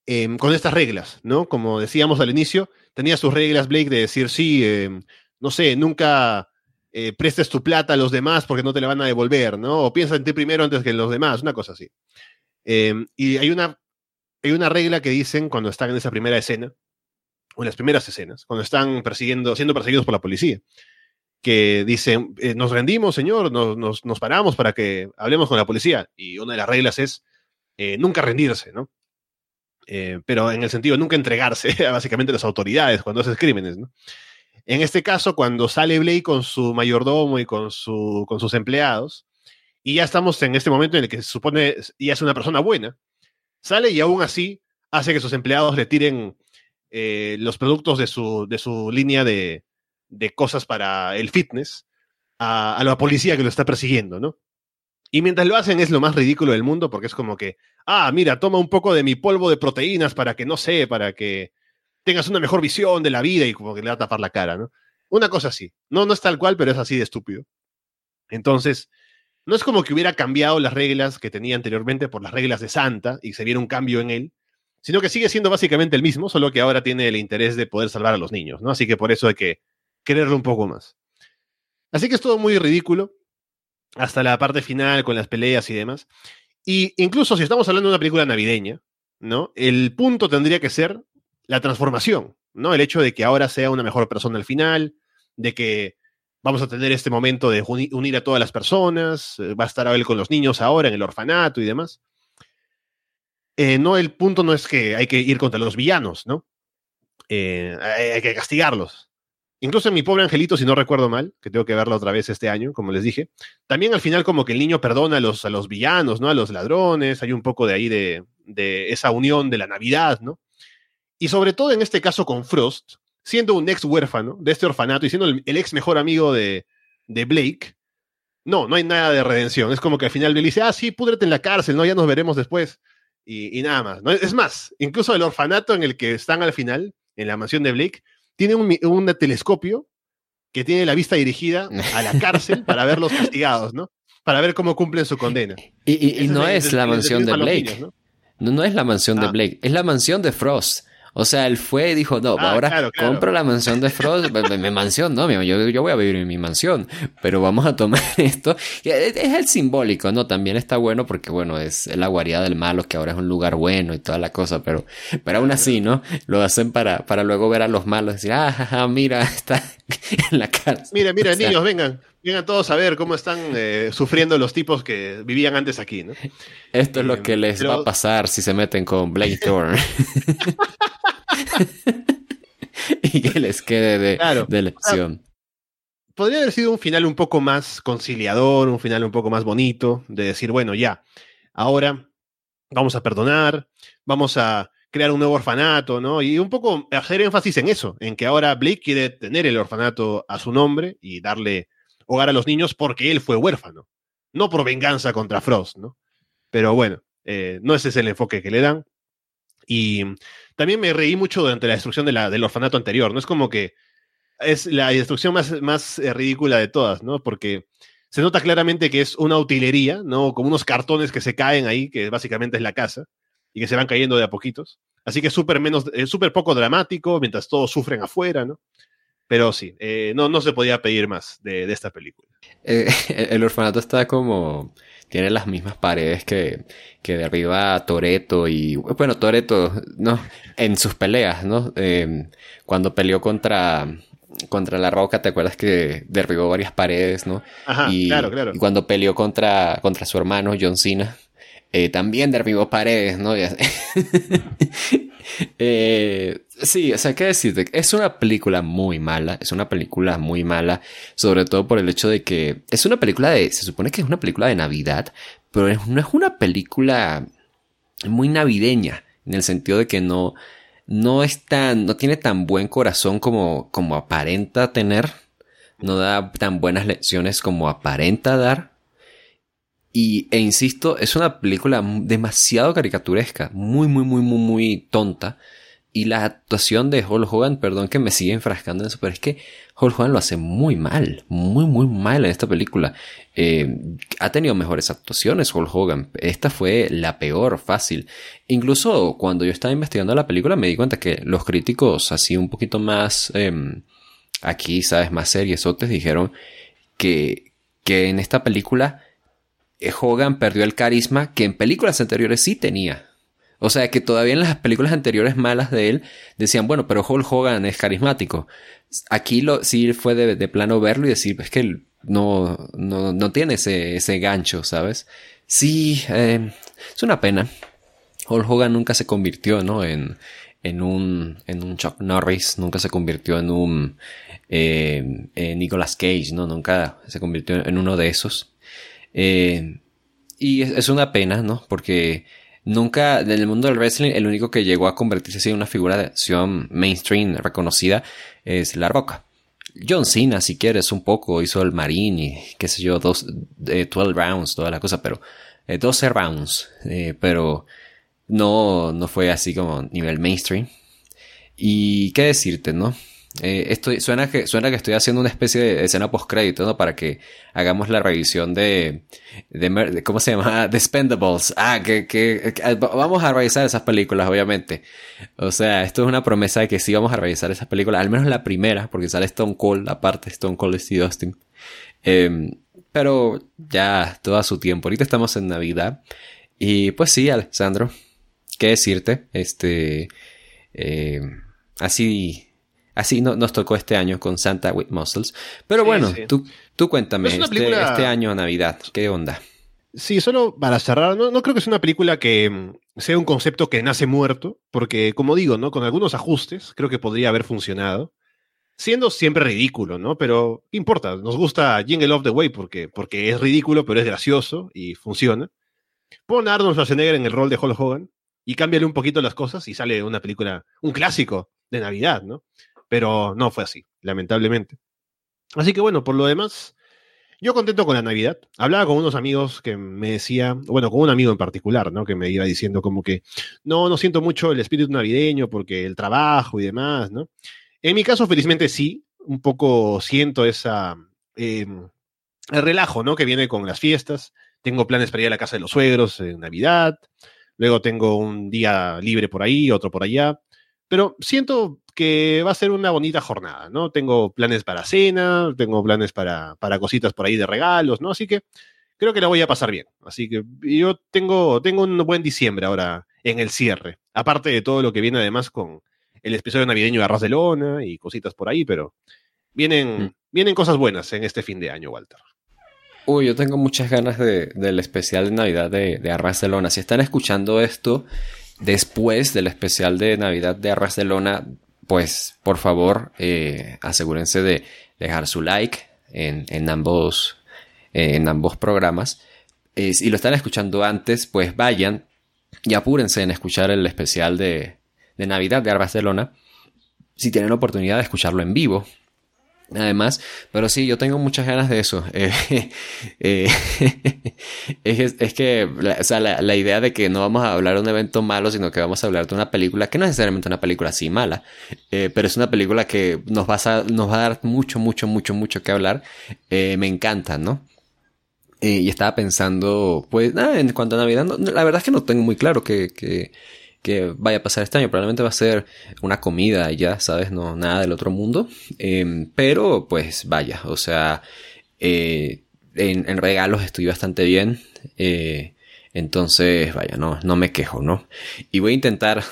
em, con estas reglas, ¿no? Como decíamos al inicio, tenía sus reglas Blake de decir, sí, em, no sé, nunca eh, prestes tu plata a los demás porque no te la van a devolver, ¿no? O piensa en ti primero antes que en los demás, una cosa así. Em, y hay una, hay una regla que dicen cuando están en esa primera escena, o en las primeras escenas, cuando están persiguiendo, siendo perseguidos por la policía, que dicen, eh, nos rendimos, señor, nos, nos, paramos para que hablemos con la policía. Y una de las reglas es eh, nunca rendirse, ¿no? Eh, pero en el sentido nunca entregarse a básicamente las autoridades cuando haces crímenes, ¿no? En este caso, cuando sale Blake con su mayordomo y con, su, con sus empleados, y ya estamos en este momento en el que se supone ya es una persona buena, sale y aún así hace que sus empleados le tiren eh, los productos de su, de su línea de, de cosas para el fitness a, a, la policía que lo está persiguiendo, ¿no? Y mientras lo hacen es lo más ridículo del mundo porque es como que, ah, mira, toma un poco de mi polvo de proteínas para que, no sé, para que tengas una mejor visión de la vida y como que le va a tapar la cara, ¿no? Una cosa así. No, no es tal cual, pero es así de estúpido. Entonces, no es como que hubiera cambiado las reglas que tenía anteriormente por las reglas de Santa y se viera un cambio en él, sino que sigue siendo básicamente el mismo, solo que ahora tiene el interés de poder salvar a los niños, ¿no? Así que por eso hay que quererlo un poco más. Así que es todo muy ridículo, hasta la parte final con las peleas y demás. Y incluso si estamos hablando de una película navideña, ¿no? El punto tendría que ser la transformación, ¿no? El hecho de que ahora sea una mejor persona al final, de que vamos a tener este momento de unir a todas las personas, eh, va a estar él con los niños ahora en el orfanato y demás. Eh, no, el punto no es que hay que ir contra los villanos, ¿no? Eh, hay que castigarlos. Incluso en mi pobre angelito, si no recuerdo mal, que tengo que verla otra vez este año, como les dije, también al final como que el niño perdona a los, a los villanos, ¿no? A los ladrones, hay un poco de ahí de, de esa unión de la Navidad, ¿no? Y sobre todo en este caso con Frost, siendo un ex huérfano de este orfanato y siendo el, el ex mejor amigo de, de, Blake, no, no hay nada de redención. Es como que al final Blake dice, ah, sí, púdrete en la cárcel, ¿no? Ya nos veremos después. Y, y nada más. ¿no? Es más, incluso el orfanato en el que están al final, en la mansión de Blake, tiene un, un telescopio que tiene la vista dirigida a la cárcel para ver los castigados, ¿no? Para ver cómo cumplen su condena. Y, y, y no es, es, la mansión de Blake. Niños, ¿no? No, no es la mansión ah. de Blake, es la mansión de Frost. O sea, él fue y dijo, no, ah, ahora claro, claro. compro la mansión de Frost, mi mansión, no, yo, yo voy a vivir en mi mansión, pero vamos a tomar esto. Es el simbólico, ¿no? También está bueno porque, bueno, es la guarida del malo, que ahora es un lugar bueno y toda la cosa, pero, pero aún así, ¿no? Lo hacen para, para luego ver a los malos y decir, ah, mira, está en la cárcel. Mira, mira, o sea, niños, vengan. Vengan todos a ver cómo están eh, sufriendo los tipos que vivían antes aquí, ¿no? Esto es lo que les pero... va a pasar si se meten con Blake Thorne. y que les quede de, claro. de lección. Podría haber sido un final un poco más conciliador, un final un poco más bonito, de decir, bueno, ya, ahora vamos a perdonar, vamos a crear un nuevo orfanato, ¿no? Y un poco hacer énfasis en eso, en que ahora Blake quiere tener el orfanato a su nombre y darle hogar a los niños porque él fue huérfano, no por venganza contra Frost, ¿no? Pero bueno, eh, no ese es el enfoque que le dan. Y también me reí mucho durante la destrucción del orfanato anterior, ¿no? Es como que es la destrucción más, eh, ridícula de todas, ¿no? Porque se nota claramente que es una utilería, ¿no? Como unos cartones que se caen ahí, que básicamente es la casa, y que se van cayendo de a poquitos. Así que es súper poco dramático, mientras todos sufren afuera, ¿no? Pero sí, eh, no, no se podía pedir más de, de esta película. Eh, el orfanato está como tiene las mismas paredes que, que derriba Toreto y bueno, Toreto, ¿no? En sus peleas, ¿no? Eh, cuando peleó contra contra la roca, ¿te acuerdas que derribó varias paredes, ¿no? Ajá, y, claro, claro. Y cuando peleó contra, contra su hermano John Cena, eh, también derribó paredes, ¿no? eh, sí, o sea, ¿qué decirte? Es una película muy mala, es una película muy mala, sobre todo por el hecho de que es una película de, se supone que es una película de Navidad, pero no es una película muy navideña, en el sentido de que no, no es tan, no tiene tan buen corazón como, como aparenta tener, no da tan buenas lecciones como aparenta dar. Y, e insisto, es una película demasiado caricaturesca, muy, muy, muy, muy, muy tonta. Y la actuación de Hulk Hogan, perdón que me sigue enfrascando en eso, pero es que Hulk Hogan lo hace muy mal, muy, muy mal en esta película. Eh, ha tenido mejores actuaciones Hulk Hogan. Esta fue la peor, fácil. Incluso cuando yo estaba investigando la película me di cuenta que los críticos así un poquito más, eh, aquí, sabes, más seriesotes, dijeron que, que en esta película Hogan perdió el carisma que en películas anteriores sí tenía. O sea que todavía en las películas anteriores malas de él decían, bueno, pero Hulk Hogan es carismático. Aquí sí fue de, plano verlo y decir, es que no, no, no tiene ese, ese gancho, ¿sabes? Sí, eh, es una pena. Hulk Hogan nunca se convirtió, ¿no? En, en un, en un Chuck Norris, nunca se convirtió en un eh, Nicolas Cage, ¿no? Nunca se convirtió en uno de esos. Eh, y es, una pena, ¿no? Porque nunca, en el mundo del wrestling, el único que llegó a convertirse en una figura de acción mainstream reconocida es La Roca. John Cena, si quieres, un poco, hizo el Marine y qué sé yo, dos, 12 eh, rounds, toda la cosa, pero 12 eh, rounds, eh, pero no, no fue así como nivel mainstream. Y qué decirte, ¿no? Eh, esto, suena, que, suena que estoy haciendo una especie de escena post-crédito, ¿no? Para que hagamos la revisión de, de, ¿cómo se llama? The Spendables. Ah, que, que, vamos a revisar esas películas, obviamente. O sea, esto es una promesa de que sí vamos a revisar esas películas, al menos la primera, porque sale Stone Cold, aparte Stone Cold y Steve Austin. Em, pero ya, todo a su tiempo. Ahorita estamos en Navidad. Y pues sí, Alessandro, ¿qué decirte? Este, eh, así Así no, nos tocó este año con Santa with Muscles. Pero bueno, Tú, tú cuéntame, este, este, año a Navidad, ¿qué onda? Sí, solo para cerrar, no, no creo que sea una película que mm, sea un concepto que nace muerto, porque como digo, ¿no? Con algunos ajustes creo que podría haber funcionado. Siendo siempre ridículo, ¿no? Pero ¿qué importa? Nos gusta Jingle of the Way porque, porque es ridículo, pero es gracioso y funciona. Pon a Arnold Schwarzenegger en el rol de Hulk Hogan y cámbiale un poquito las cosas y sale una película, un clásico de Navidad, ¿no? Pero no fue así, lamentablemente. Así que bueno, por lo demás, yo contento con la Navidad. Hablaba con unos amigos que me decía, bueno, con un amigo en particular, ¿no? Que me iba diciendo como que, no, no siento mucho el espíritu navideño porque el trabajo y demás, ¿no? En mi caso, felizmente sí, un poco siento esa, em, el relajo, ¿no? Que viene con las fiestas. Tengo planes para ir a la casa de los suegros en Navidad. Luego tengo un día libre por ahí, otro por allá. Pero siento que va a ser una bonita jornada, ¿no? Tengo planes para cena, tengo planes para, para cositas por ahí de regalos, ¿no? Así que creo que la voy a pasar bien. Así que yo tengo, tengo un buen diciembre ahora en el cierre. Aparte de todo lo que viene además con el episodio navideño de Arras de Lona y cositas por ahí, pero vienen, mm. vienen cosas buenas en este fin de año, Walter. Uy, yo tengo muchas ganas de, del especial de Navidad de, de Arras de Lona. Si están escuchando esto después del especial de Navidad de Arras de Lona, pues por favor eh, asegúrense de dejar su like en, ambos, en ambos programas. si lo están escuchando antes, pues vayan y apúrense en escuchar el especial de, de Navidad de Barcelona. Si tienen la oportunidad de escucharlo en vivo, Además, pero sí, yo tengo muchas ganas de eso. Eh, eh, es, que, la, o sea, la, idea de que no vamos a hablar de un evento malo, sino que vamos a hablar de una película, que no es necesariamente una película así mala, eh, pero es una película que nos va, a, nos va a dar mucho, mucho, mucho, mucho que hablar. me encanta, ¿no? y estaba pensando, pues, nada, en cuanto a Navidad, la verdad es que no tengo muy claro que, que que vaya a pasar este año. Probablemente va a ser una comida ya, ¿sabes? No, nada del otro mundo. Em, pero pues vaya, o sea, eh, en, regalos estoy bastante bien. Eh, entonces, vaya, no, no me quejo, ¿no? Y voy a intentar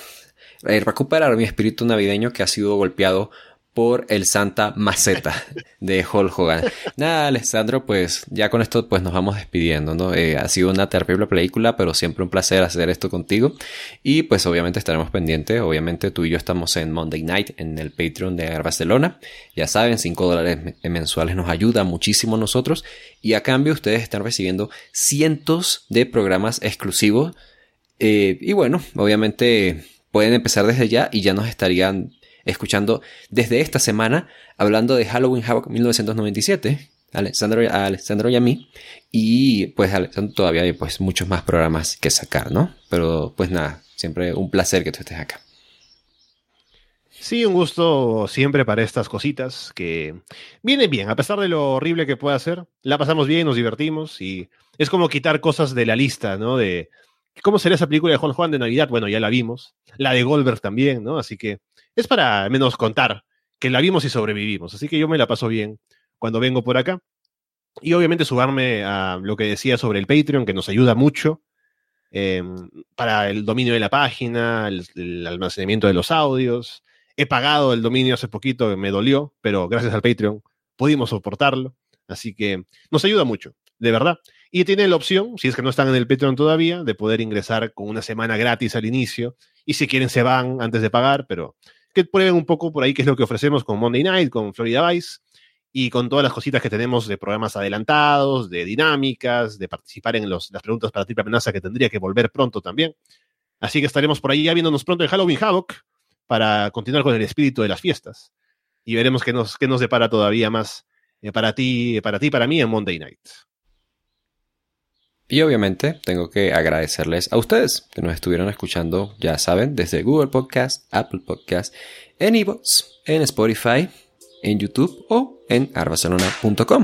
eh, recuperar mi espíritu navideño que ha sido golpeado por el Santa Maceta de Hulk Hogan. Nada, Alessandro, pues ya con esto pues nos vamos despidiendo, ¿no? Eh, ha sido una terrible película, pero siempre un placer hacer esto contigo. Y pues obviamente estaremos pendientes, obviamente tú y yo estamos en Monday Night en el Patreon de Barcelona. Ya saben, 5 dólares mensuales nos ayuda muchísimo a nosotros. Y a cambio ustedes están recibiendo cientos de programas exclusivos. Eh, y bueno, obviamente pueden empezar desde ya y ya nos estarían escuchando desde esta semana hablando de Halloween Havoc 1997. Alessandro, a y a mí. Y pues Alessandro todavía hay pues muchos más programas que sacar, ¿no? Pero pues nada, siempre un placer que tú estés acá. Sí, un gusto siempre para estas cositas que vienen bien, a pesar de lo horrible que pueda ser, la pasamos bien, nos divertimos y es como quitar cosas de la lista, ¿no? De cómo sería esa película de Juan Juan de Navidad, bueno, ya la vimos, la de Goldberg también, ¿no? Así que es para menos contar que la vimos y sobrevivimos. Así que yo me la paso bien cuando vengo por acá. Y obviamente subarme a lo que decía sobre el Patreon, que nos ayuda mucho em, para el dominio de la página, el, almacenamiento de los audios. He pagado el dominio hace poquito, me dolió, pero gracias al Patreon pudimos soportarlo. Así que nos ayuda mucho, de verdad. Y tienen la opción, si es que no están en el Patreon todavía, de poder ingresar con una semana gratis al inicio y si quieren se van antes de pagar, pero que prueben un poco por ahí qué es lo que ofrecemos con Monday Night, con Florida Vice y con todas las cositas que tenemos de programas adelantados, de dinámicas, de participar en las preguntas para triple amenaza que tendría que volver pronto también. Así que estaremos por ahí ya viéndonos pronto en Halloween Havoc para continuar con el espíritu de las fiestas. Y veremos qué nos, qué nos depara todavía más eh, para ti, para ti, para mí en Monday Night. Y obviamente tengo que agradecerles a ustedes que nos estuvieron escuchando, ya saben, desde Google Podcast, Apple Podcast, en iVoox, en Spotify, en YouTube o en arbacelona.com.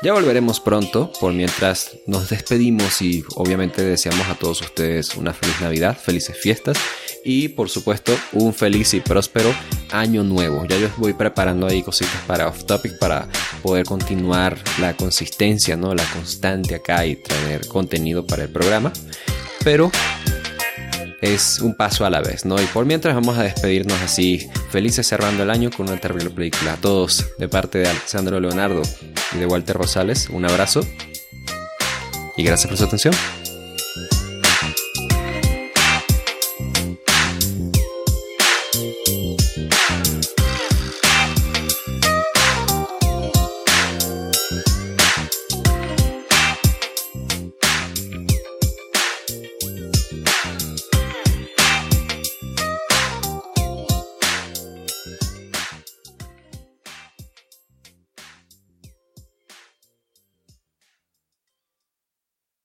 Ya volveremos pronto, por mientras nos despedimos y obviamente deseamos a todos ustedes una feliz Navidad, felices fiestas y por supuesto un feliz y próspero año nuevo. Ya yo voy preparando ahí cositas para off topic para poder continuar la consistencia, ¿no? La constante acá y traer contenido para el programa. Pero es un paso a la vez, ¿no? Y por mientras vamos a despedirnos así, felices cerrando el año con una terrible película. A todos, de parte de Alexandro Leonardo y de Walter Rosales, un abrazo y gracias por su atención.